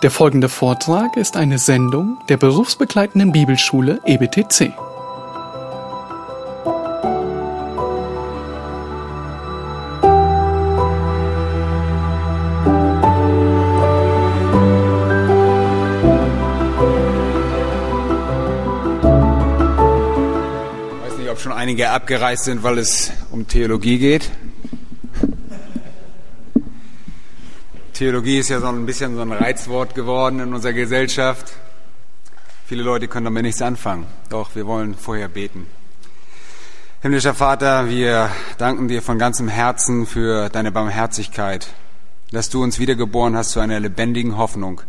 Der folgende Vortrag ist eine Sendung der berufsbegleitenden Bibelschule EBTC. Ich weiß nicht, ob schon einige abgereist sind, weil es um Theologie geht. Theologie ist ja so ein bisschen so ein Reizwort geworden in unserer Gesellschaft. Viele Leute können damit nichts anfangen. Doch wir wollen vorher beten. Himmlischer Vater, wir danken dir von ganzem Herzen für deine Barmherzigkeit, dass du uns wiedergeboren hast zu einer lebendigen Hoffnung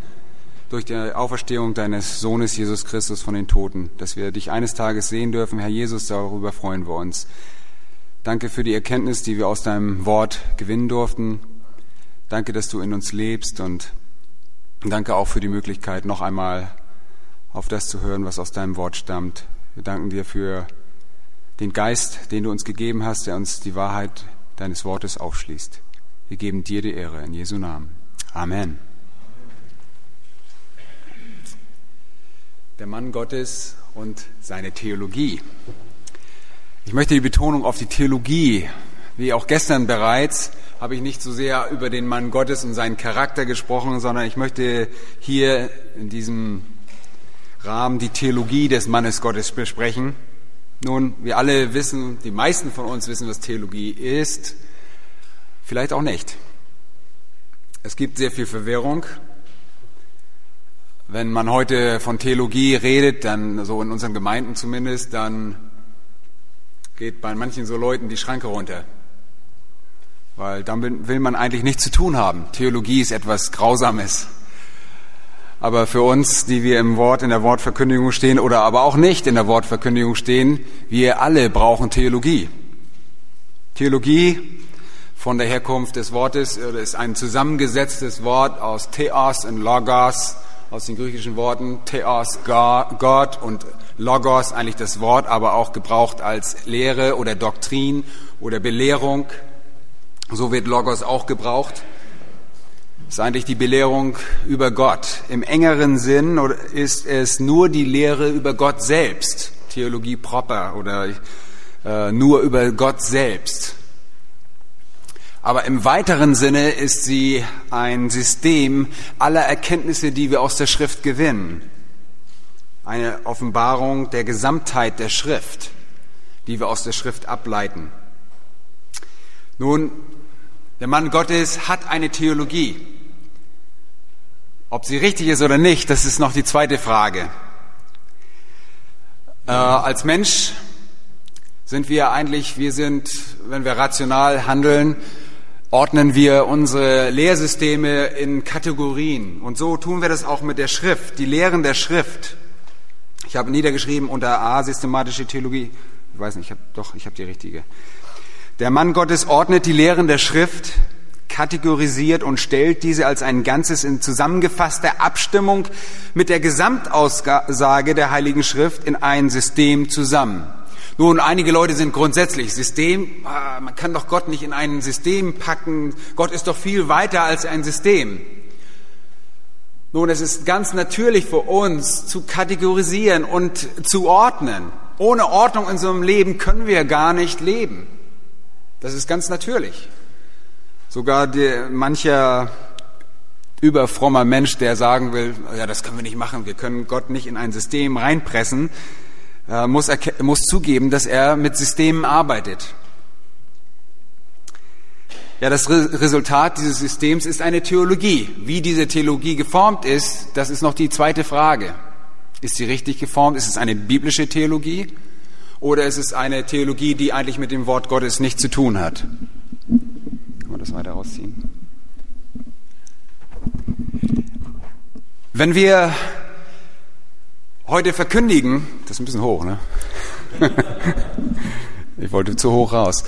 durch die Auferstehung deines Sohnes Jesus Christus von den Toten, dass wir dich eines Tages sehen dürfen. Herr Jesus, darüber freuen wir uns. Danke für die Erkenntnis, die wir aus deinem Wort gewinnen durften. Danke, dass du in uns lebst und danke auch für die Möglichkeit, noch einmal auf das zu hören, was aus deinem Wort stammt. Wir danken dir für den Geist, den du uns gegeben hast, der uns die Wahrheit deines Wortes aufschließt. Wir geben dir die Ehre in Jesu Namen. Amen. Der Mann Gottes und seine Theologie. Ich möchte die Betonung auf die Theologie, wie auch gestern bereits, habe ich nicht so sehr über den Mann Gottes und seinen Charakter gesprochen, sondern ich möchte hier in diesem Rahmen die Theologie des Mannes Gottes besprechen. Nun, wir alle wissen, die meisten von uns wissen, was Theologie ist, vielleicht auch nicht. Es gibt sehr viel Verwirrung. Wenn man heute von Theologie redet, dann so in unseren Gemeinden zumindest, dann geht bei manchen so Leuten die Schranke runter. Weil damit will man eigentlich nichts zu tun haben. Theologie ist etwas Grausames. Aber für uns, die wir im Wort, in der Wortverkündigung stehen oder aber auch nicht in der Wortverkündigung stehen, wir alle brauchen Theologie. Theologie von der Herkunft des Wortes ist ein zusammengesetztes Wort aus Theos und Logos, aus den griechischen Worten Theos, Gott und Logos, eigentlich das Wort, aber auch gebraucht als Lehre oder Doktrin oder Belehrung. So wird Logos auch gebraucht. Ist eigentlich die Belehrung über Gott. Im engeren Sinn ist es nur die Lehre über Gott selbst, Theologie proper oder äh, nur über Gott selbst. Aber im weiteren Sinne ist sie ein System aller Erkenntnisse, die wir aus der Schrift gewinnen. Eine Offenbarung der Gesamtheit der Schrift, die wir aus der Schrift ableiten. Nun, der Mann Gottes hat eine Theologie. Ob sie richtig ist oder nicht, das ist noch die zweite Frage. Äh, als Mensch sind wir eigentlich, wir sind, wenn wir rational handeln, ordnen wir unsere Lehrsysteme in Kategorien. Und so tun wir das auch mit der Schrift, die Lehren der Schrift. Ich habe niedergeschrieben unter A systematische Theologie. Ich weiß nicht, ich habe doch, ich habe die richtige. Der Mann Gottes ordnet die Lehren der Schrift, kategorisiert und stellt diese als ein Ganzes in zusammengefasster Abstimmung mit der Gesamtaussage der Heiligen Schrift in ein System zusammen. Nun, einige Leute sind grundsätzlich System, man kann doch Gott nicht in ein System packen, Gott ist doch viel weiter als ein System. Nun, es ist ganz natürlich für uns zu kategorisieren und zu ordnen. Ohne Ordnung in unserem Leben können wir gar nicht leben. Das ist ganz natürlich. Sogar der, mancher überfrommer Mensch, der sagen will, ja, das können wir nicht machen, wir können Gott nicht in ein System reinpressen, äh, muss, muss zugeben, dass er mit Systemen arbeitet. Ja, das Re Resultat dieses Systems ist eine Theologie. Wie diese Theologie geformt ist, das ist noch die zweite Frage. Ist sie richtig geformt? Ist es eine biblische Theologie? Oder ist es eine Theologie, die eigentlich mit dem Wort Gottes nichts zu tun hat? Kann man das weiter rausziehen? Wenn wir heute verkündigen, das ist ein bisschen hoch, ne? ich wollte zu hoch raus.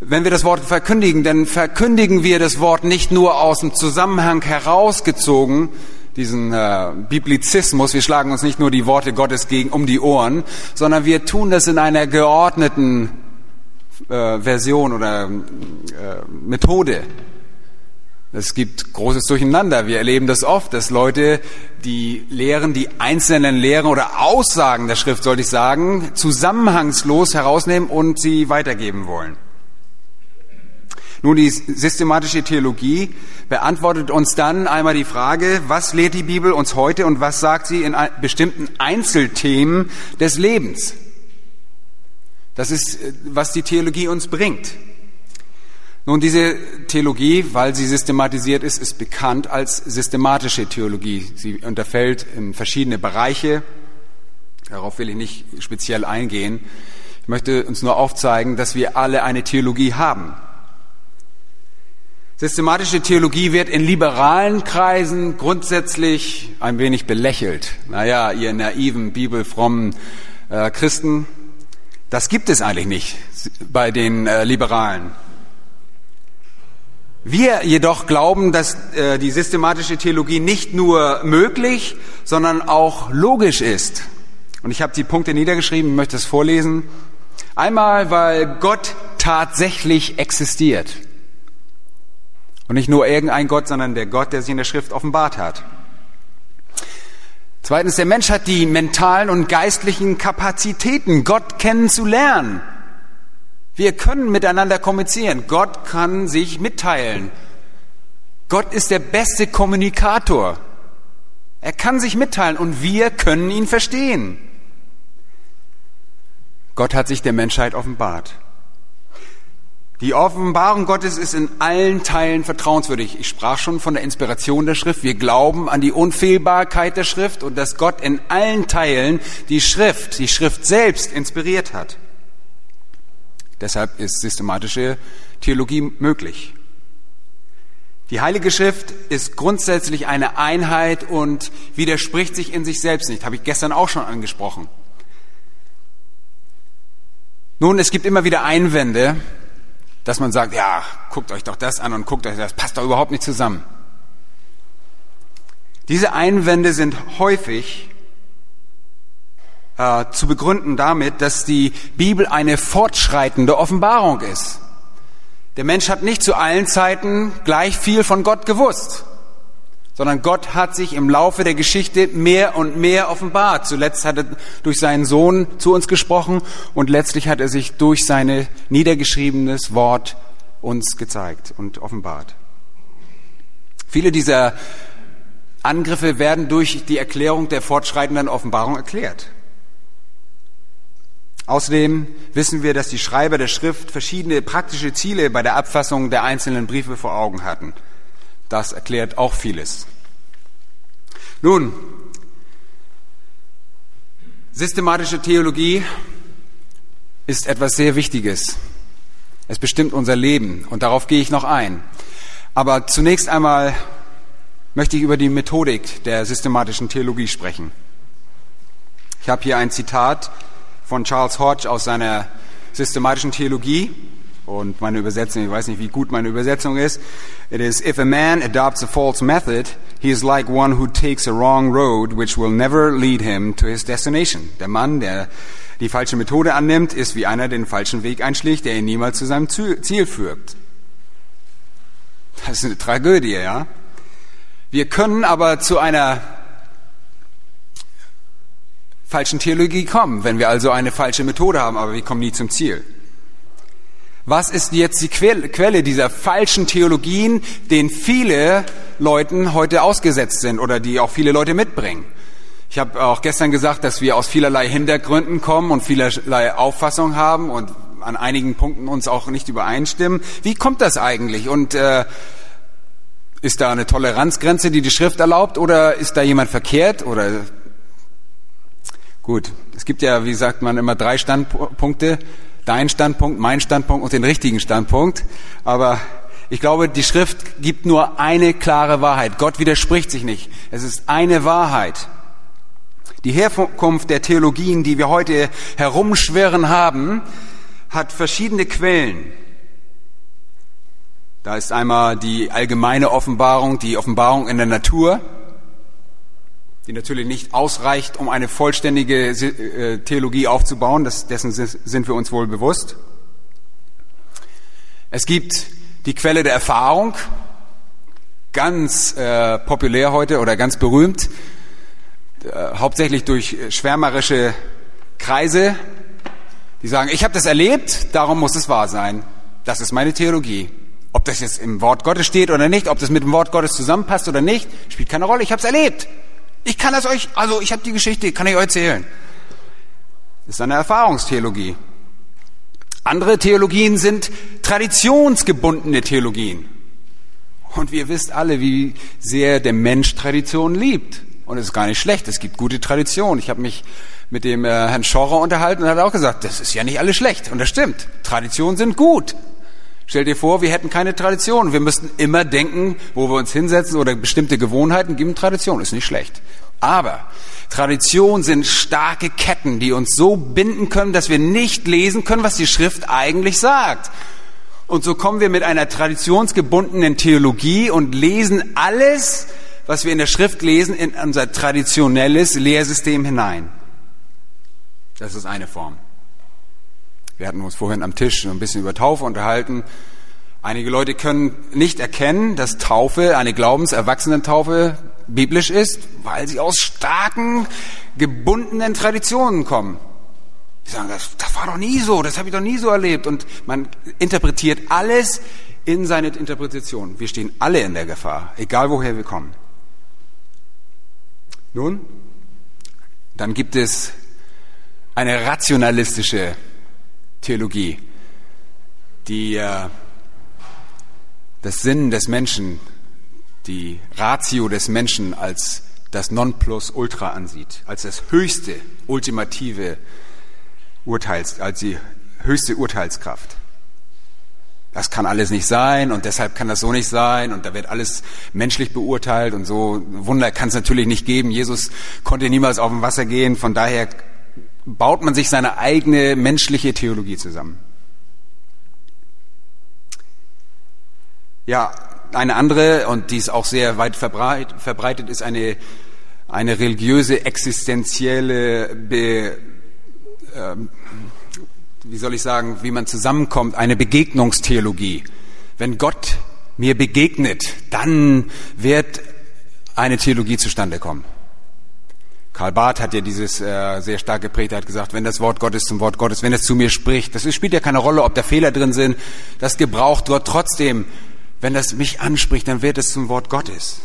Wenn wir das Wort verkündigen, dann verkündigen wir das Wort nicht nur aus dem Zusammenhang herausgezogen, diesen äh, Biblizismus, wir schlagen uns nicht nur die Worte Gottes gegen um die Ohren, sondern wir tun das in einer geordneten äh, Version oder äh, Methode. Es gibt großes Durcheinander. Wir erleben das oft, dass Leute die Lehren, die einzelnen Lehren oder Aussagen der Schrift, sollte ich sagen, zusammenhangslos herausnehmen und sie weitergeben wollen. Nun, die systematische Theologie beantwortet uns dann einmal die Frage, was lehrt die Bibel uns heute und was sagt sie in bestimmten Einzelthemen des Lebens? Das ist, was die Theologie uns bringt. Nun, diese Theologie, weil sie systematisiert ist, ist bekannt als systematische Theologie. Sie unterfällt in verschiedene Bereiche. Darauf will ich nicht speziell eingehen. Ich möchte uns nur aufzeigen, dass wir alle eine Theologie haben. Systematische Theologie wird in liberalen Kreisen grundsätzlich ein wenig belächelt. Naja, ihr naiven, bibelfrommen äh, Christen, das gibt es eigentlich nicht bei den äh, Liberalen. Wir jedoch glauben, dass äh, die systematische Theologie nicht nur möglich, sondern auch logisch ist. Und ich habe die Punkte niedergeschrieben, möchte es vorlesen. Einmal, weil Gott tatsächlich existiert. Und nicht nur irgendein Gott, sondern der Gott, der sich in der Schrift offenbart hat. Zweitens, der Mensch hat die mentalen und geistlichen Kapazitäten, Gott kennenzulernen. Wir können miteinander kommunizieren. Gott kann sich mitteilen. Gott ist der beste Kommunikator. Er kann sich mitteilen und wir können ihn verstehen. Gott hat sich der Menschheit offenbart. Die Offenbarung Gottes ist in allen Teilen vertrauenswürdig. Ich sprach schon von der Inspiration der Schrift. Wir glauben an die Unfehlbarkeit der Schrift und dass Gott in allen Teilen die Schrift, die Schrift selbst inspiriert hat. Deshalb ist systematische Theologie möglich. Die Heilige Schrift ist grundsätzlich eine Einheit und widerspricht sich in sich selbst nicht. Habe ich gestern auch schon angesprochen. Nun, es gibt immer wieder Einwände, dass man sagt, ja, guckt euch doch das an und guckt euch das, passt doch überhaupt nicht zusammen. Diese Einwände sind häufig äh, zu begründen damit, dass die Bibel eine fortschreitende Offenbarung ist. Der Mensch hat nicht zu allen Zeiten gleich viel von Gott gewusst, sondern Gott hat sich im Laufe der Geschichte mehr und mehr offenbart. Zuletzt hat er durch seinen Sohn zu uns gesprochen und letztlich hat er sich durch sein niedergeschriebenes Wort uns gezeigt und offenbart. Viele dieser Angriffe werden durch die Erklärung der fortschreitenden Offenbarung erklärt. Außerdem wissen wir, dass die Schreiber der Schrift verschiedene praktische Ziele bei der Abfassung der einzelnen Briefe vor Augen hatten. Das erklärt auch vieles. Nun, systematische Theologie ist etwas sehr Wichtiges. Es bestimmt unser Leben und darauf gehe ich noch ein. Aber zunächst einmal möchte ich über die Methodik der systematischen Theologie sprechen. Ich habe hier ein Zitat von Charles Hodge aus seiner systematischen Theologie. Und meine Übersetzung, ich weiß nicht, wie gut meine Übersetzung ist. It is, if a man adopts a false method, he is like one who takes a wrong road, which will never lead him to his destination. Der Mann, der die falsche Methode annimmt, ist wie einer, der den falschen Weg einschlägt, der ihn niemals zu seinem Ziel führt. Das ist eine Tragödie, ja. Wir können aber zu einer falschen Theologie kommen, wenn wir also eine falsche Methode haben, aber wir kommen nie zum Ziel. Was ist jetzt die Quelle dieser falschen Theologien, denen viele Leuten heute ausgesetzt sind oder die auch viele Leute mitbringen? Ich habe auch gestern gesagt, dass wir aus vielerlei Hintergründen kommen und vielerlei Auffassungen haben und an einigen Punkten uns auch nicht übereinstimmen. Wie kommt das eigentlich? Und äh, ist da eine Toleranzgrenze, die die Schrift erlaubt, oder ist da jemand verkehrt? Oder Gut, es gibt ja, wie sagt man, immer drei Standpunkte. Dein Standpunkt, mein Standpunkt und den richtigen Standpunkt. Aber ich glaube, die Schrift gibt nur eine klare Wahrheit. Gott widerspricht sich nicht. Es ist eine Wahrheit. Die Herkunft der Theologien, die wir heute herumschwirren haben, hat verschiedene Quellen. Da ist einmal die allgemeine Offenbarung, die Offenbarung in der Natur die natürlich nicht ausreicht, um eine vollständige äh, Theologie aufzubauen. Das, dessen sind wir uns wohl bewusst. Es gibt die Quelle der Erfahrung. ganz äh, populär heute oder ganz berühmt, äh, hauptsächlich durch schwärmerische Kreise, die sagen, ich habe das erlebt, darum muss es wahr sein. Das ist meine Theologie. Ob das jetzt im Wort Gottes steht oder nicht, ob das mit dem Wort Gottes zusammenpasst oder nicht, spielt keine Rolle. Ich habe es erlebt. Ich kann das euch, also ich habe die Geschichte, kann ich euch erzählen. Das ist eine Erfahrungstheologie. Andere Theologien sind traditionsgebundene Theologien. Und wir wisst alle, wie sehr der Mensch Tradition liebt. Und es ist gar nicht schlecht. Es gibt gute Traditionen. Ich habe mich mit dem äh, Herrn Schorrer unterhalten und hat auch gesagt, das ist ja nicht alles schlecht. Und das stimmt. Traditionen sind gut. Stell dir vor, wir hätten keine Tradition. Wir müssten immer denken, wo wir uns hinsetzen oder bestimmte Gewohnheiten geben. Tradition ist nicht schlecht. Aber Tradition sind starke Ketten, die uns so binden können, dass wir nicht lesen können, was die Schrift eigentlich sagt. Und so kommen wir mit einer traditionsgebundenen Theologie und lesen alles, was wir in der Schrift lesen, in unser traditionelles Lehrsystem hinein. Das ist eine Form. Wir hatten uns vorhin am Tisch ein bisschen über Taufe unterhalten. Einige Leute können nicht erkennen, dass Taufe, eine Glaubenserwachsenentaufe, biblisch ist, weil sie aus starken, gebundenen Traditionen kommen. Die sagen, das, das war doch nie so, das habe ich doch nie so erlebt. Und man interpretiert alles in seine Interpretation. Wir stehen alle in der Gefahr, egal woher wir kommen. Nun, dann gibt es eine rationalistische Theologie, die äh, das Sinn des Menschen, die Ratio des Menschen als das Nonplusultra ansieht, als das höchste, ultimative Urteils, als die höchste Urteilskraft. Das kann alles nicht sein und deshalb kann das so nicht sein und da wird alles menschlich beurteilt und so. Wunder kann es natürlich nicht geben. Jesus konnte niemals auf dem Wasser gehen, von daher baut man sich seine eigene menschliche Theologie zusammen. Ja, eine andere, und die ist auch sehr weit verbreitet, ist eine, eine religiöse, existenzielle, Be, äh, wie soll ich sagen, wie man zusammenkommt, eine Begegnungstheologie. Wenn Gott mir begegnet, dann wird eine Theologie zustande kommen. Karl Barth hat ja dieses äh, sehr stark geprägt, er hat gesagt, wenn das Wort Gottes zum Wort Gottes, wenn es zu mir spricht, das spielt ja keine Rolle, ob da Fehler drin sind, das gebraucht Gott trotzdem. Wenn das mich anspricht, dann wird es zum Wort Gottes.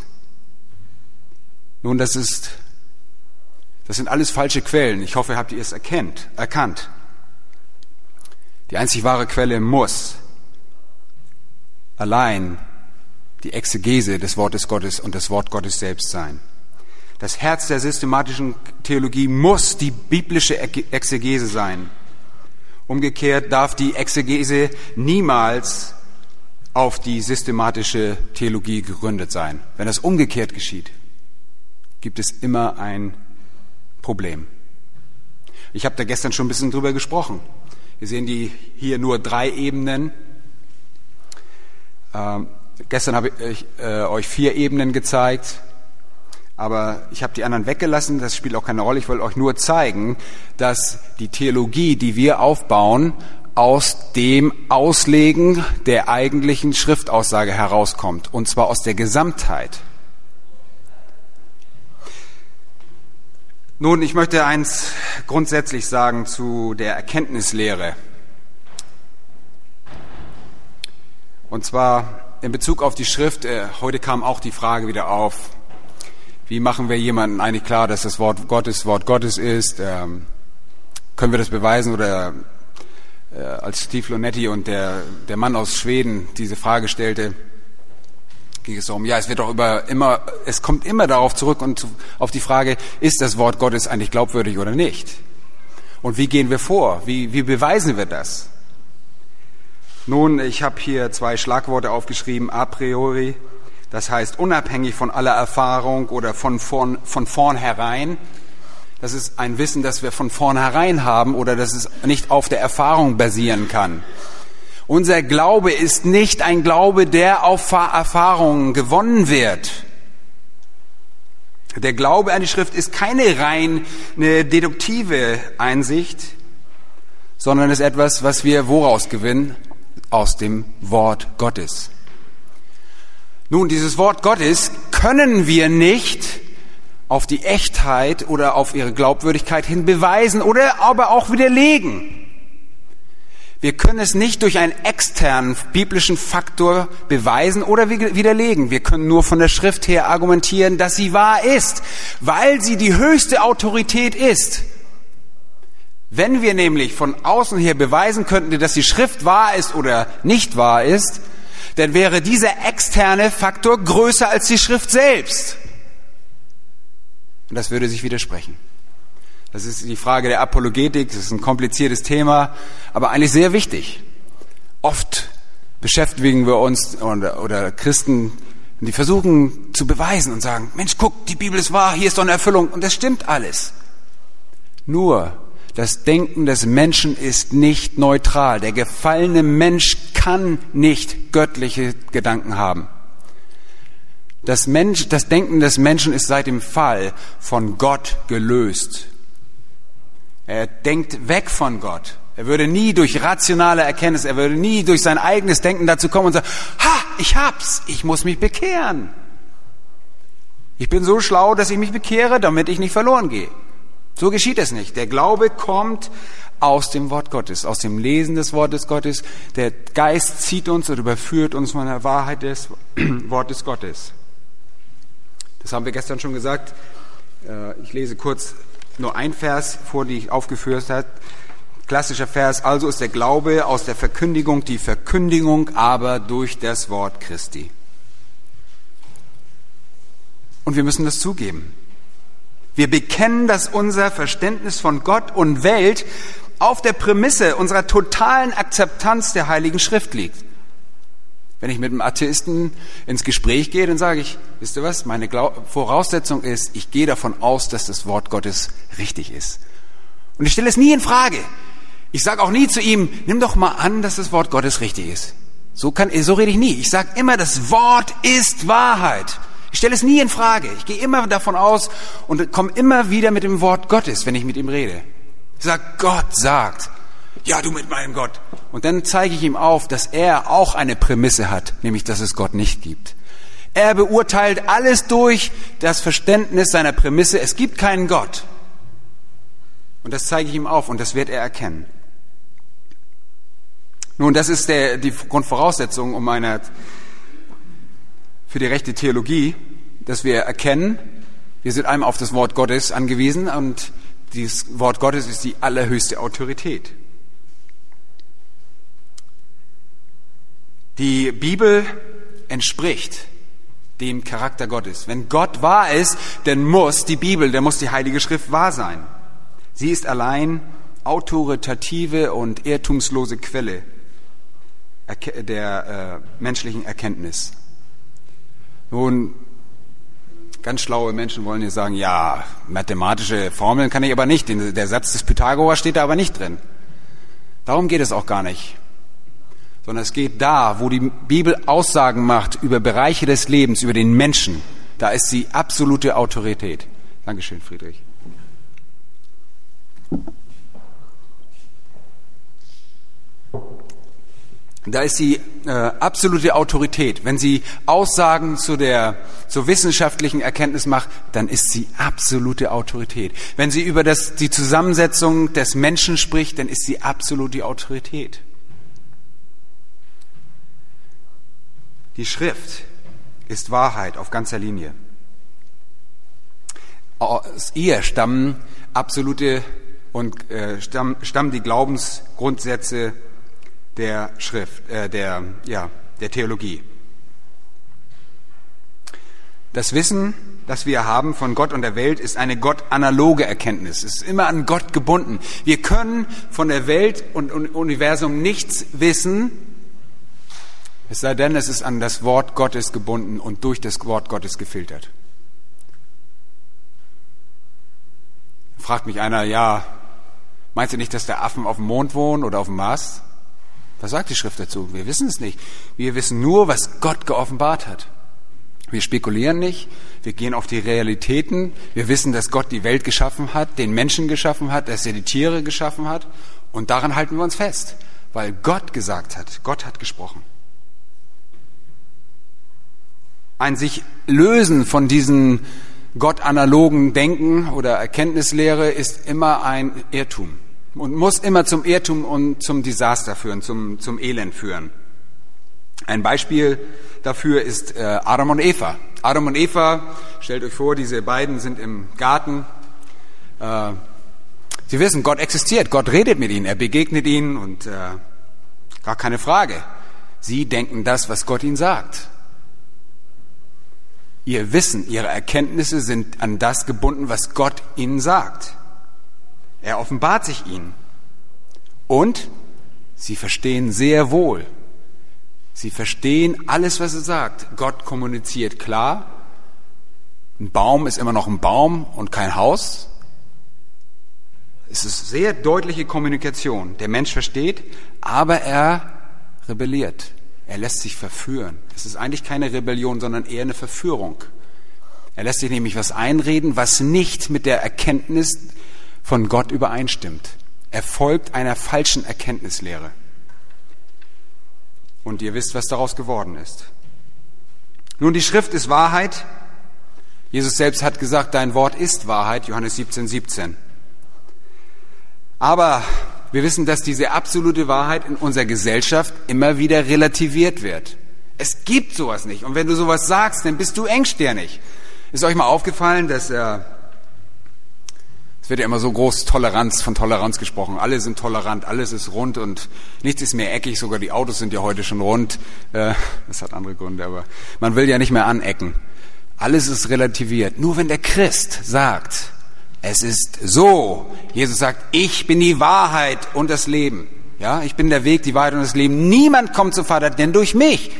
Nun, das ist, das sind alles falsche Quellen. Ich hoffe, habt ihr es erkennt, erkannt. Die einzig wahre Quelle muss allein die Exegese des Wortes Gottes und das Wort Gottes selbst sein. Das Herz der systematischen Theologie muss die biblische Exegese sein. Umgekehrt darf die Exegese niemals auf die systematische Theologie gegründet sein. Wenn das umgekehrt geschieht, gibt es immer ein Problem. Ich habe da gestern schon ein bisschen drüber gesprochen. Wir sehen die hier nur drei Ebenen. Ähm, gestern habe ich äh, euch vier Ebenen gezeigt. Aber ich habe die anderen weggelassen, das spielt auch keine Rolle. Ich wollte euch nur zeigen, dass die Theologie, die wir aufbauen, aus dem Auslegen der eigentlichen Schriftaussage herauskommt, und zwar aus der Gesamtheit. Nun, ich möchte eins grundsätzlich sagen zu der Erkenntnislehre. Und zwar in Bezug auf die Schrift, äh, heute kam auch die Frage wieder auf, wie machen wir jemanden eigentlich klar, dass das Wort Gottes Wort Gottes ist? Ähm, können wir das beweisen? Oder äh, als Steve Lonetti und der, der Mann aus Schweden diese Frage stellte, ging es darum, ja, es wird doch über immer, es kommt immer darauf zurück und auf die Frage, ist das Wort Gottes eigentlich glaubwürdig oder nicht? Und wie gehen wir vor? Wie, wie beweisen wir das? Nun, ich habe hier zwei Schlagworte aufgeschrieben, a priori, das heißt, unabhängig von aller Erfahrung oder von, von, von vornherein, das ist ein Wissen, das wir von vornherein haben oder dass es nicht auf der Erfahrung basieren kann. Unser Glaube ist nicht ein Glaube, der auf Erfahrungen gewonnen wird. Der Glaube an die Schrift ist keine rein eine deduktive Einsicht, sondern ist etwas, was wir woraus gewinnen? Aus dem Wort Gottes. Nun, dieses Wort Gottes können wir nicht auf die Echtheit oder auf ihre Glaubwürdigkeit hin beweisen oder aber auch widerlegen. Wir können es nicht durch einen externen biblischen Faktor beweisen oder widerlegen. Wir können nur von der Schrift her argumentieren, dass sie wahr ist, weil sie die höchste Autorität ist. Wenn wir nämlich von außen her beweisen könnten, dass die Schrift wahr ist oder nicht wahr ist, dann wäre dieser externe Faktor größer als die Schrift selbst. Und das würde sich widersprechen. Das ist die Frage der Apologetik, das ist ein kompliziertes Thema, aber eigentlich sehr wichtig. Oft beschäftigen wir uns oder, oder Christen, die versuchen zu beweisen und sagen, Mensch, guck, die Bibel ist wahr, hier ist doch eine Erfüllung und das stimmt alles. Nur das Denken des Menschen ist nicht neutral. Der gefallene Mensch kann nicht göttliche Gedanken haben. Das, Mensch, das Denken des Menschen ist seit dem Fall von Gott gelöst. Er denkt weg von Gott. Er würde nie durch rationale Erkenntnis, er würde nie durch sein eigenes Denken dazu kommen und sagen, ha, ich hab's, ich muss mich bekehren. Ich bin so schlau, dass ich mich bekehre, damit ich nicht verloren gehe. So geschieht es nicht. Der Glaube kommt aus dem Wort Gottes, aus dem Lesen des Wortes Gottes. Der Geist zieht uns und überführt uns von der Wahrheit des Wortes Gottes. Das haben wir gestern schon gesagt. Äh, ich lese kurz nur ein Vers vor, die ich aufgeführt habe. Klassischer Vers. Also ist der Glaube aus der Verkündigung die Verkündigung aber durch das Wort Christi. Und wir müssen das zugeben. Wir bekennen, dass unser Verständnis von Gott und Welt auf der Prämisse unserer totalen Akzeptanz der Heiligen Schrift liegt. Wenn ich mit einem Atheisten ins Gespräch gehe, dann sage ich, wisst ihr was, meine Voraussetzung ist, ich gehe davon aus, dass das Wort Gottes richtig ist. Und ich stelle es nie in Frage. Ich sage auch nie zu ihm, nimm doch mal an, dass das Wort Gottes richtig ist. So, kann, so rede ich nie. Ich sage immer, das Wort ist Wahrheit. Ich stelle es nie in Frage. Ich gehe immer davon aus und komme immer wieder mit dem Wort Gottes, wenn ich mit ihm rede. Ich sage, Gott sagt, ja, du mit meinem Gott. Und dann zeige ich ihm auf, dass er auch eine Prämisse hat, nämlich dass es Gott nicht gibt. Er beurteilt alles durch das Verständnis seiner Prämisse, es gibt keinen Gott. Und das zeige ich ihm auf und das wird er erkennen. Nun, das ist der, die Grundvoraussetzung, um eine für die rechte Theologie, dass wir erkennen, wir sind einmal auf das Wort Gottes angewiesen und dieses Wort Gottes ist die allerhöchste Autorität. Die Bibel entspricht dem Charakter Gottes. Wenn Gott wahr ist, dann muss die Bibel, dann muss die Heilige Schrift wahr sein. Sie ist allein autoritative und irrtumslose Quelle der äh, menschlichen Erkenntnis. Nun, ganz schlaue Menschen wollen jetzt sagen, ja, mathematische Formeln kann ich aber nicht. Der Satz des Pythagoras steht da aber nicht drin. Darum geht es auch gar nicht. Sondern es geht da, wo die Bibel Aussagen macht über Bereiche des Lebens, über den Menschen. Da ist sie absolute Autorität. Dankeschön, Friedrich. Da ist sie äh, absolute Autorität. Wenn sie Aussagen zu der zur wissenschaftlichen Erkenntnis macht, dann ist sie absolute Autorität. Wenn sie über das, die Zusammensetzung des Menschen spricht, dann ist sie absolute Autorität. Die Schrift ist Wahrheit auf ganzer Linie. Aus ihr stammen absolute und äh, stammen, stammen die Glaubensgrundsätze der Schrift, äh, der, ja, der Theologie. Das Wissen, das wir haben von Gott und der Welt, ist eine Gott-analoge Erkenntnis. Es ist immer an Gott gebunden. Wir können von der Welt und Universum nichts wissen, es sei denn, es ist an das Wort Gottes gebunden und durch das Wort Gottes gefiltert. Fragt mich einer, ja, meinst du nicht, dass der Affen auf dem Mond wohnen oder auf dem Mars? Was sagt die Schrift dazu? Wir wissen es nicht. Wir wissen nur, was Gott geoffenbart hat. Wir spekulieren nicht, wir gehen auf die Realitäten. Wir wissen, dass Gott die Welt geschaffen hat, den Menschen geschaffen hat, dass er die Tiere geschaffen hat. Und daran halten wir uns fest, weil Gott gesagt hat, Gott hat gesprochen. ein sich lösen von diesen gottanalogen Denken oder Erkenntnislehre ist immer ein Irrtum und muss immer zum Irrtum und zum Desaster führen, zum, zum Elend führen. Ein Beispiel dafür ist äh, Adam und Eva. Adam und Eva, stellt euch vor, diese beiden sind im Garten. Äh, sie wissen, Gott existiert, Gott redet mit ihnen, er begegnet ihnen und äh, gar keine Frage. Sie denken das, was Gott ihnen sagt. Ihr Wissen, ihre Erkenntnisse sind an das gebunden, was Gott ihnen sagt. Er offenbart sich ihnen. Und sie verstehen sehr wohl. Sie verstehen alles, was er sagt. Gott kommuniziert klar. Ein Baum ist immer noch ein Baum und kein Haus. Es ist sehr deutliche Kommunikation. Der Mensch versteht, aber er rebelliert. Er lässt sich verführen. Es ist eigentlich keine Rebellion, sondern eher eine Verführung. Er lässt sich nämlich was einreden, was nicht mit der Erkenntnis von Gott übereinstimmt. Er folgt einer falschen Erkenntnislehre. Und ihr wisst, was daraus geworden ist. Nun, die Schrift ist Wahrheit. Jesus selbst hat gesagt, dein Wort ist Wahrheit, Johannes 17, 17. Aber wir wissen, dass diese absolute Wahrheit in unserer Gesellschaft immer wieder relativiert wird. Es gibt sowas nicht. Und wenn du sowas sagst, dann bist du engstirnig. Ist euch mal aufgefallen, dass äh, wird ja immer so groß Toleranz von Toleranz gesprochen. Alle sind tolerant, alles ist rund und nichts ist mehr eckig. Sogar die Autos sind ja heute schon rund. Äh, das hat andere Gründe, aber man will ja nicht mehr anecken. Alles ist relativiert. Nur wenn der Christ sagt, es ist so. Jesus sagt, ich bin die Wahrheit und das Leben. Ja, ich bin der Weg, die Wahrheit und das Leben. Niemand kommt zum Vater, denn durch mich.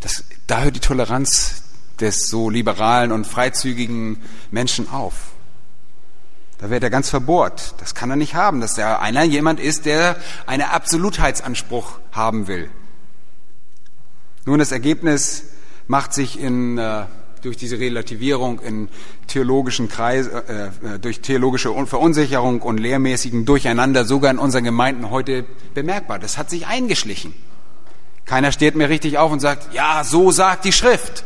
Das, da hört die Toleranz des so liberalen und freizügigen Menschen auf. Da wird er ganz verbohrt. Das kann er nicht haben, dass er einer jemand ist, der einen Absolutheitsanspruch haben will. Nun, das Ergebnis macht sich in äh, durch diese Relativierung in theologischen Kreis, äh, äh, durch theologische Verunsicherung und lehrmäßigen Durcheinander sogar in unseren Gemeinden heute bemerkbar. Das hat sich eingeschlichen. Keiner steht mehr richtig auf und sagt, ja, so sagt die Schrift.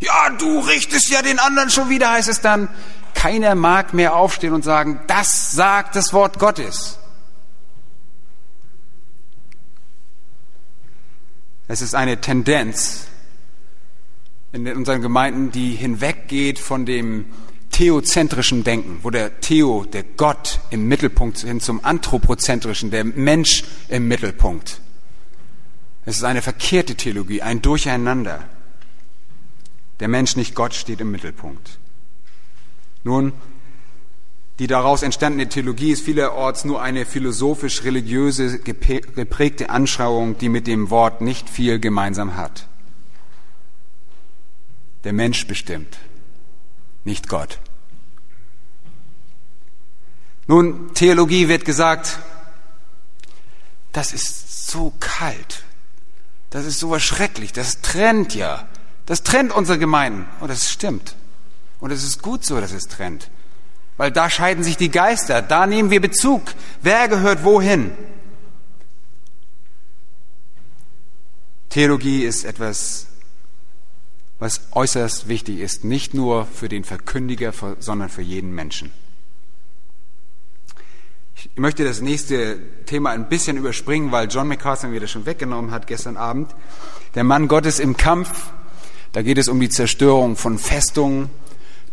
Ja, du richtest ja den anderen schon wieder, heißt es dann. Keiner mag mehr aufstehen und sagen, das sagt das Wort Gottes. Es ist eine Tendenz, in unseren Gemeinden, die hinweggeht von dem theozentrischen Denken, wo der Theo, der Gott im Mittelpunkt hin zum anthropozentrischen, der Mensch im Mittelpunkt. Es ist eine verkehrte Theologie, ein Durcheinander. Der Mensch, nicht Gott, steht im Mittelpunkt. Nun, die daraus entstandene Theologie ist vielerorts nur eine philosophisch-religiöse geprägte Anschauung, die mit dem Wort nicht viel gemeinsam hat der Mensch bestimmt, nicht Gott. Nun, Theologie wird gesagt, das ist so kalt, das ist so schrecklich, das trennt ja, das trennt unsere Gemeinden. Und das stimmt. Und es ist gut so, dass es trennt. Weil da scheiden sich die Geister, da nehmen wir Bezug. Wer gehört wohin? Theologie ist etwas was äußerst wichtig ist, nicht nur für den Verkündiger, sondern für jeden Menschen. Ich möchte das nächste Thema ein bisschen überspringen, weil John MacArthur mir das schon weggenommen hat gestern Abend. Der Mann Gottes im Kampf, da geht es um die Zerstörung von Festungen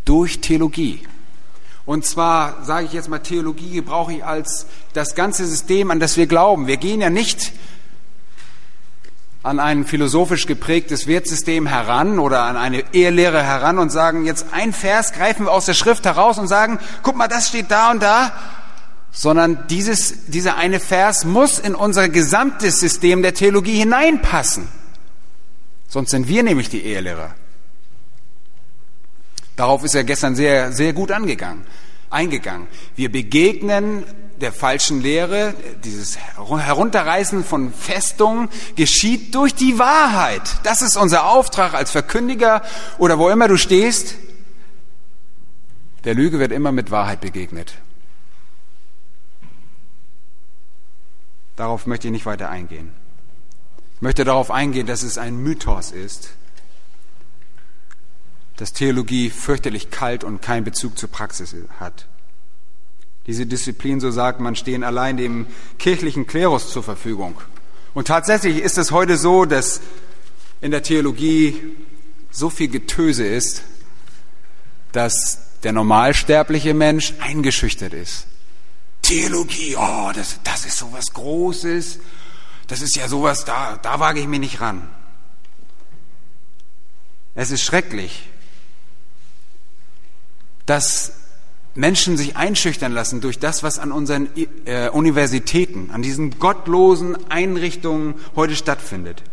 durch Theologie. Und zwar sage ich jetzt mal, Theologie brauche ich als das ganze System, an das wir glauben. Wir gehen ja nicht an ein philosophisch geprägtes Wertsystem heran oder an eine Ehelehre heran und sagen, jetzt ein Vers greifen wir aus der Schrift heraus und sagen, guck mal, das steht da und da, sondern dieses, dieser eine Vers muss in unser gesamtes System der Theologie hineinpassen. Sonst sind wir nämlich die Ehelehrer. Darauf ist er gestern sehr, sehr gut angegangen, eingegangen. Wir begegnen der falschen Lehre, dieses Herunterreißen von Festungen, geschieht durch die Wahrheit. Das ist unser Auftrag als Verkündiger oder wo immer du stehst. Der Lüge wird immer mit Wahrheit begegnet. Darauf möchte ich nicht weiter eingehen. Ich möchte darauf eingehen, dass es ein Mythos ist, dass Theologie fürchterlich kalt und keinen Bezug zur Praxis hat. Diese Disziplin, so sagt man, stehen allein dem kirchlichen Klerus zur Verfügung. Und tatsächlich ist es heute so, dass in der Theologie so viel Getöse ist, dass der normalsterbliche Mensch eingeschüchtert ist. Theologie, oh, das, das ist sowas Großes, das ist ja sowas, da, da wage ich mich nicht ran. Es ist schrecklich, dass Menschen sich einschüchtern lassen durch das, was an unseren äh, Universitäten, an diesen gottlosen Einrichtungen heute stattfindet.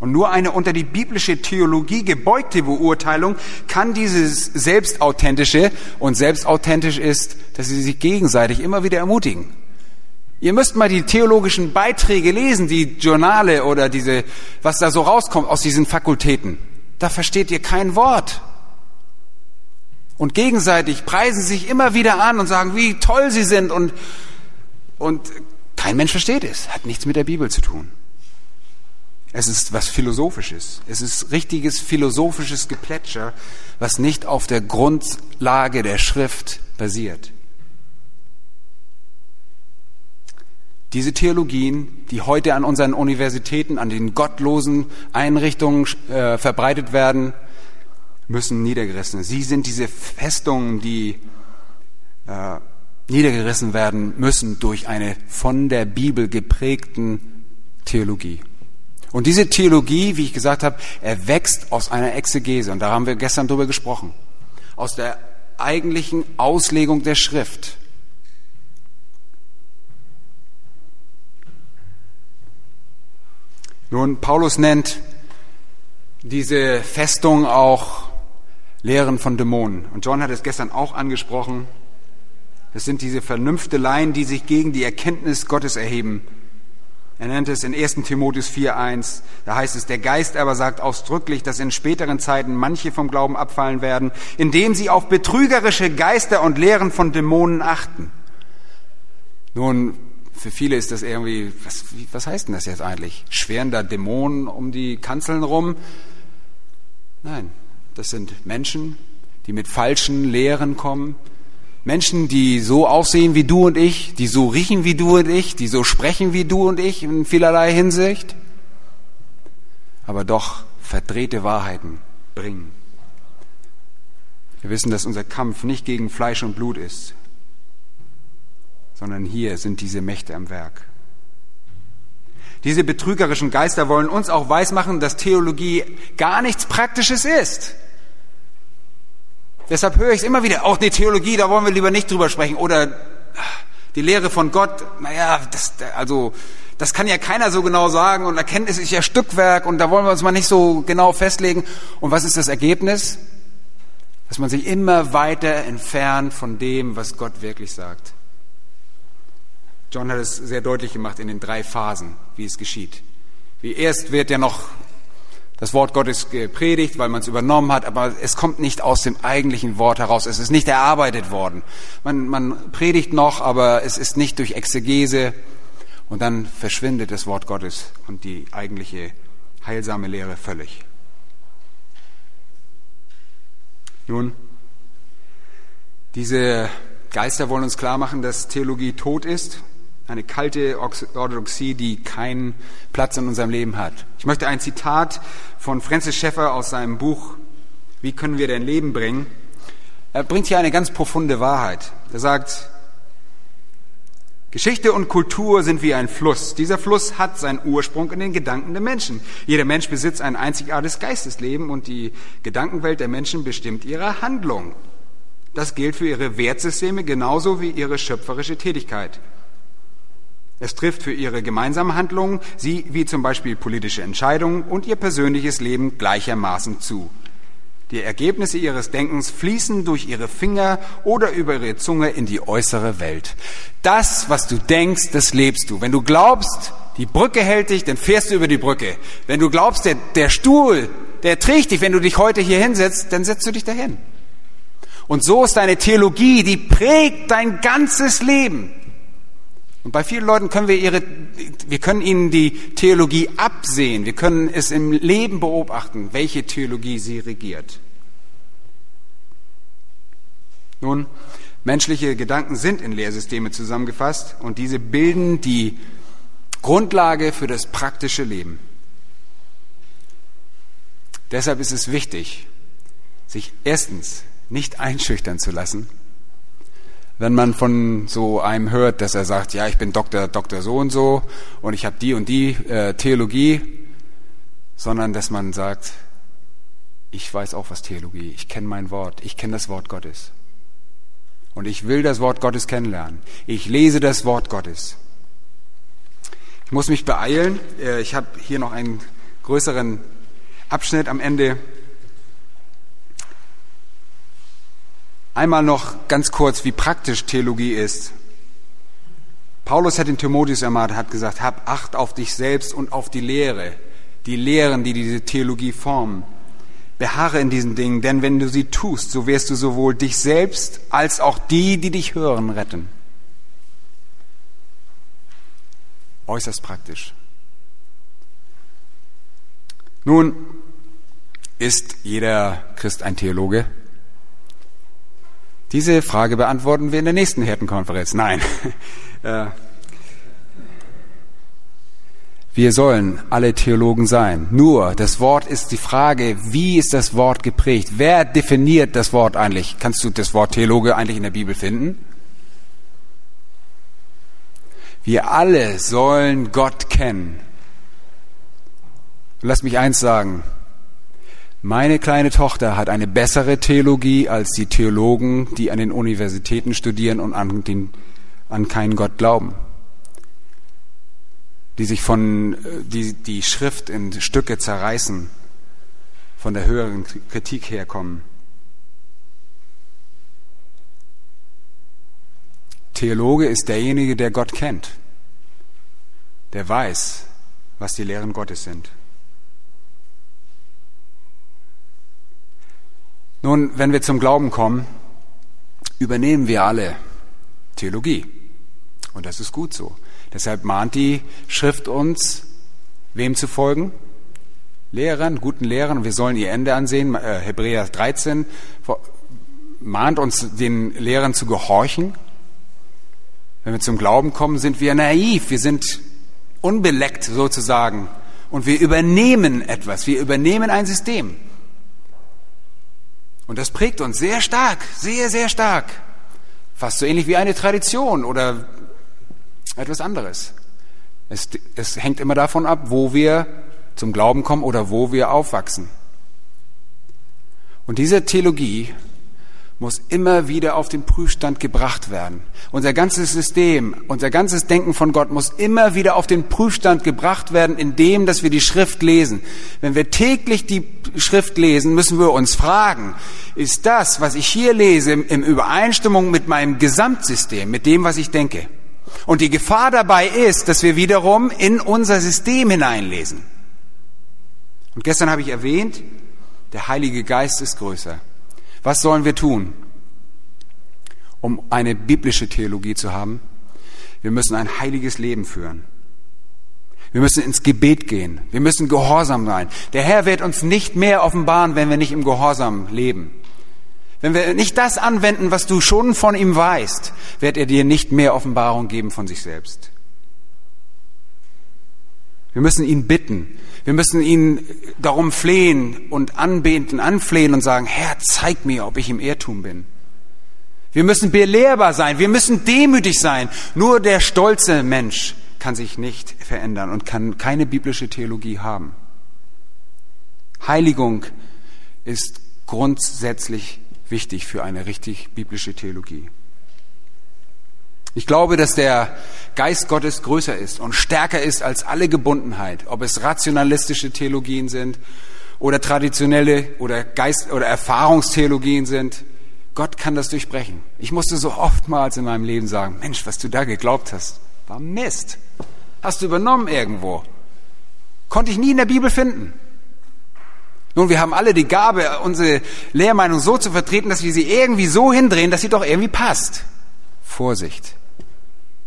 Und nur eine unter die biblische Theologie gebeugte Beurteilung kann dieses selbstauthentische und selbstauthentisch ist, dass sie sich gegenseitig immer wieder ermutigen. Ihr müsst mal die theologischen Beiträge lesen, die Journale oder diese, was da so rauskommt aus diesen Fakultäten. Da versteht ihr kein Wort. Und gegenseitig preisen sich immer wieder an und sagen, wie toll sie sind und, und kein Mensch versteht es. Hat nichts mit der Bibel zu tun. Es ist was Philosophisches. Es ist richtiges philosophisches Geplätscher, was nicht auf der Grundlage der Schrift basiert. Diese Theologien, die heute an unseren Universitäten, an den gottlosen Einrichtungen äh, verbreitet werden, müssen niedergerissen. Sie sind diese Festungen, die äh, niedergerissen werden müssen durch eine von der Bibel geprägten Theologie. Und diese Theologie, wie ich gesagt habe, erwächst aus einer Exegese. Und da haben wir gestern drüber gesprochen. Aus der eigentlichen Auslegung der Schrift. Nun, Paulus nennt diese Festung auch Lehren von Dämonen. Und John hat es gestern auch angesprochen. Es sind diese Vernünfteleien, die sich gegen die Erkenntnis Gottes erheben. Er nennt es in 1 Timotheus 4.1, da heißt es, der Geist aber sagt ausdrücklich, dass in späteren Zeiten manche vom Glauben abfallen werden, indem sie auf betrügerische Geister und Lehren von Dämonen achten. Nun, für viele ist das irgendwie, was, was heißt denn das jetzt eigentlich? Schweren da Dämonen um die Kanzeln rum? Nein, das sind Menschen, die mit falschen Lehren kommen, Menschen, die so aussehen wie du und ich, die so riechen wie du und ich, die so sprechen wie du und ich in vielerlei Hinsicht, aber doch verdrehte Wahrheiten bringen. Wir wissen, dass unser Kampf nicht gegen Fleisch und Blut ist, sondern hier sind diese Mächte am Werk. Diese betrügerischen Geister wollen uns auch weismachen, dass Theologie gar nichts Praktisches ist. Deshalb höre ich es immer wieder, auch die Theologie, da wollen wir lieber nicht drüber sprechen. Oder die Lehre von Gott, naja, das, also, das kann ja keiner so genau sagen und Erkenntnis ist ja Stückwerk und da wollen wir uns mal nicht so genau festlegen. Und was ist das Ergebnis? Dass man sich immer weiter entfernt von dem, was Gott wirklich sagt. John hat es sehr deutlich gemacht in den drei Phasen, wie es geschieht. Wie erst wird ja noch das Wort Gottes gepredigt, weil man es übernommen hat, aber es kommt nicht aus dem eigentlichen Wort heraus. Es ist nicht erarbeitet worden. Man, man predigt noch, aber es ist nicht durch Exegese. Und dann verschwindet das Wort Gottes und die eigentliche heilsame Lehre völlig. Nun, diese Geister wollen uns klar machen, dass Theologie tot ist eine kalte Orthodoxie, die keinen Platz in unserem Leben hat. Ich möchte ein Zitat von Francis Schäffer aus seinem Buch Wie können wir denn Leben bringen? Er bringt hier eine ganz profunde Wahrheit. Er sagt, Geschichte und Kultur sind wie ein Fluss. Dieser Fluss hat seinen Ursprung in den Gedanken der Menschen. Jeder Mensch besitzt ein einzigartiges Geistesleben und die Gedankenwelt der Menschen bestimmt ihre Handlung. Das gilt für ihre Wertsysteme genauso wie ihre schöpferische Tätigkeit. Es trifft für ihre gemeinsamen Handlungen, sie wie zum Beispiel politische Entscheidungen und ihr persönliches Leben gleichermaßen zu. Die Ergebnisse ihres Denkens fließen durch ihre Finger oder über ihre Zunge in die äußere Welt. Das, was du denkst, das lebst du. Wenn du glaubst, die Brücke hält dich, dann fährst du über die Brücke. Wenn du glaubst, der, der Stuhl, der trägt dich, wenn du dich heute hier hinsetzt, dann setzt du dich dahin. Und so ist deine Theologie, die prägt dein ganzes Leben. Und bei vielen Leuten können wir ihre, wir können ihnen die Theologie absehen. Wir können es im Leben beobachten, welche Theologie sie regiert. Nun, menschliche Gedanken sind in Lehrsysteme zusammengefasst und diese bilden die Grundlage für das praktische Leben. Deshalb ist es wichtig, sich erstens nicht einschüchtern zu lassen, wenn man von so einem hört, dass er sagt, ja, ich bin Doktor, Doktor so und so und ich habe die und die äh, Theologie, sondern dass man sagt, ich weiß auch was Theologie, ich kenne mein Wort, ich kenne das Wort Gottes. Und ich will das Wort Gottes kennenlernen. Ich lese das Wort Gottes. Ich muss mich beeilen. Äh, ich habe hier noch einen größeren Abschnitt am Ende. Einmal noch ganz kurz, wie praktisch Theologie ist. Paulus hat den Timotheus ermahnt, hat gesagt, hab Acht auf dich selbst und auf die Lehre, die Lehren, die diese Theologie formen. Beharre in diesen Dingen, denn wenn du sie tust, so wirst du sowohl dich selbst als auch die, die dich hören, retten. Äußerst praktisch. Nun ist jeder Christ ein Theologe. Diese Frage beantworten wir in der nächsten Hirtenkonferenz. Nein. Äh, wir sollen alle Theologen sein. Nur das Wort ist die Frage, wie ist das Wort geprägt? Wer definiert das Wort eigentlich? Kannst du das Wort Theologe eigentlich in der Bibel finden? Wir alle sollen Gott kennen. lass mich eins sagen. Meine kleine Tochter hat eine bessere Theologie als die Theologen, die an den Universitäten studieren und an, den, an keinen Gott glauben. Die sich von, die, die Schrift in Stücke zerreißen, von der höheren Kritik herkommen. Theologe ist derjenige, der Gott kennt, der weiß, was die Lehren Gottes sind. Nun, wenn wir zum Glauben kommen, übernehmen wir alle Theologie. Und das ist gut so. Deshalb mahnt die Schrift uns, wem zu folgen? Lehrern, guten Lehrern. Wir sollen ihr Ende ansehen. Äh, Hebräer 13 mahnt uns, den Lehrern zu gehorchen. Wenn wir zum Glauben kommen, sind wir naiv. Wir sind unbeleckt sozusagen. Und wir übernehmen etwas. Wir übernehmen ein System. Und das prägt uns sehr stark, sehr, sehr stark. Fast so ähnlich wie eine Tradition oder etwas anderes. Es, es hängt immer davon ab, wo wir zum Glauben kommen oder wo wir aufwachsen. Und diese Theologie muss immer wieder auf den Prüfstand gebracht werden. Unser ganzes System, unser ganzes Denken von Gott muss immer wieder auf den Prüfstand gebracht werden, indem, dass wir die Schrift lesen. Wenn wir täglich die Schrift lesen, müssen wir uns fragen, ist das, was ich hier lese, in Übereinstimmung mit meinem Gesamtsystem, mit dem, was ich denke? Und die Gefahr dabei ist, dass wir wiederum in unser System hineinlesen. Und gestern habe ich erwähnt, der Heilige Geist ist größer. Was sollen wir tun, um eine biblische Theologie zu haben? Wir müssen ein heiliges Leben führen. Wir müssen ins Gebet gehen. Wir müssen gehorsam sein. Der Herr wird uns nicht mehr offenbaren, wenn wir nicht im Gehorsam leben. Wenn wir nicht das anwenden, was du schon von ihm weißt, wird er dir nicht mehr Offenbarung geben von sich selbst. Wir müssen ihn bitten. Wir müssen ihn darum flehen und anbeten, anflehen und sagen, Herr, zeig mir, ob ich im Irrtum bin. Wir müssen belehrbar sein. Wir müssen demütig sein. Nur der stolze Mensch kann sich nicht verändern und kann keine biblische Theologie haben. Heiligung ist grundsätzlich wichtig für eine richtig biblische Theologie. Ich glaube, dass der Geist Gottes größer ist und stärker ist als alle Gebundenheit, ob es rationalistische Theologien sind oder traditionelle oder Geist oder Erfahrungstheologien sind. Gott kann das durchbrechen. Ich musste so oftmals in meinem Leben sagen, Mensch, was du da geglaubt hast, war Mist. Hast du übernommen irgendwo. Konnte ich nie in der Bibel finden. Nun, wir haben alle die Gabe, unsere Lehrmeinung so zu vertreten, dass wir sie irgendwie so hindrehen, dass sie doch irgendwie passt. Vorsicht.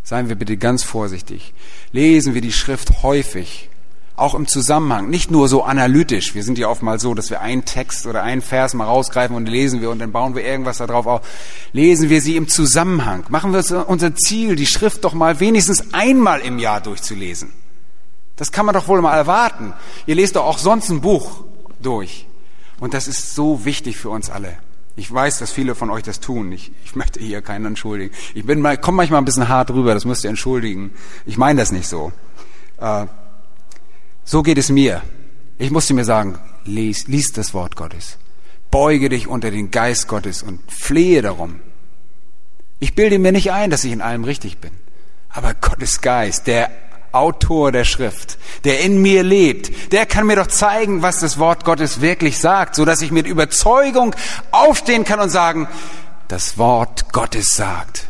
Seien wir bitte ganz vorsichtig. Lesen wir die Schrift häufig, auch im Zusammenhang, nicht nur so analytisch. Wir sind ja oft mal so, dass wir einen Text oder einen Vers mal rausgreifen und lesen wir und dann bauen wir irgendwas darauf auf. Lesen wir sie im Zusammenhang. Machen wir unser Ziel, die Schrift doch mal wenigstens einmal im Jahr durchzulesen. Das kann man doch wohl mal erwarten. Ihr lest doch auch sonst ein Buch durch. Und das ist so wichtig für uns alle. Ich weiß, dass viele von euch das tun. Ich, ich möchte hier keinen entschuldigen. Ich bin mal, komme manchmal ein bisschen hart rüber, das müsst ihr entschuldigen. Ich meine das nicht so. Äh, so geht es mir. Ich musste mir sagen, lies, lies das Wort Gottes. Beuge dich unter den Geist Gottes und flehe darum. Ich bilde mir nicht ein, dass ich in allem richtig bin. Aber Gottes Geist, der Autor der Schrift, der in mir lebt, der kann mir doch zeigen, was das Wort Gottes wirklich sagt, so dass ich mit Überzeugung aufstehen kann und sagen, das Wort Gottes sagt.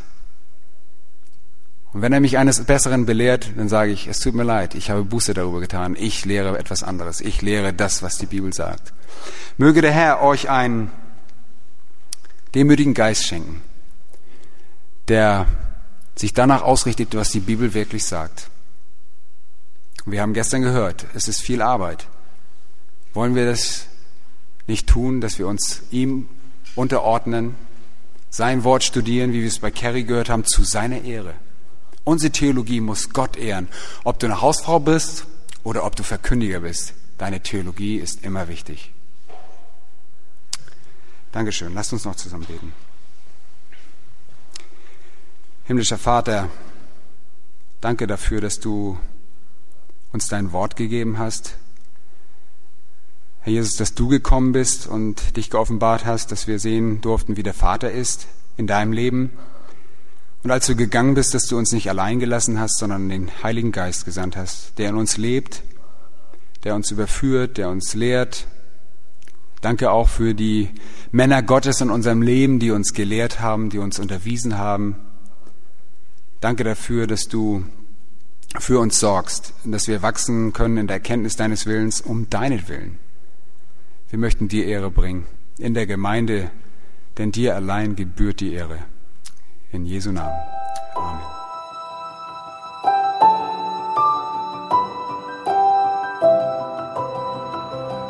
Und wenn er mich eines Besseren belehrt, dann sage ich, es tut mir leid, ich habe Buße darüber getan, ich lehre etwas anderes, ich lehre das, was die Bibel sagt. Möge der Herr euch einen demütigen Geist schenken, der sich danach ausrichtet, was die Bibel wirklich sagt. Wir haben gestern gehört, es ist viel Arbeit. Wollen wir das nicht tun, dass wir uns ihm unterordnen, sein Wort studieren, wie wir es bei Kerry gehört haben, zu seiner Ehre? Unsere Theologie muss Gott ehren. Ob du eine Hausfrau bist oder ob du Verkündiger bist, deine Theologie ist immer wichtig. Dankeschön. Lasst uns noch zusammen beten. Himmlischer Vater, danke dafür, dass du uns dein Wort gegeben hast. Herr Jesus, dass du gekommen bist und dich geoffenbart hast, dass wir sehen durften, wie der Vater ist in deinem Leben und als du gegangen bist, dass du uns nicht allein gelassen hast, sondern den Heiligen Geist gesandt hast, der in uns lebt, der uns überführt, der uns lehrt. Danke auch für die Männer Gottes in unserem Leben, die uns gelehrt haben, die uns unterwiesen haben. Danke dafür, dass du für uns sorgst, dass wir wachsen können in der Erkenntnis deines Willens um deinetwillen. Wir möchten dir Ehre bringen in der Gemeinde, denn dir allein gebührt die Ehre. In Jesu Namen. Amen.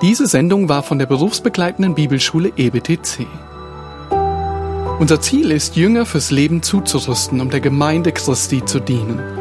Diese Sendung war von der berufsbegleitenden Bibelschule EBTC. Unser Ziel ist, Jünger fürs Leben zuzurüsten, um der Gemeinde Christi zu dienen.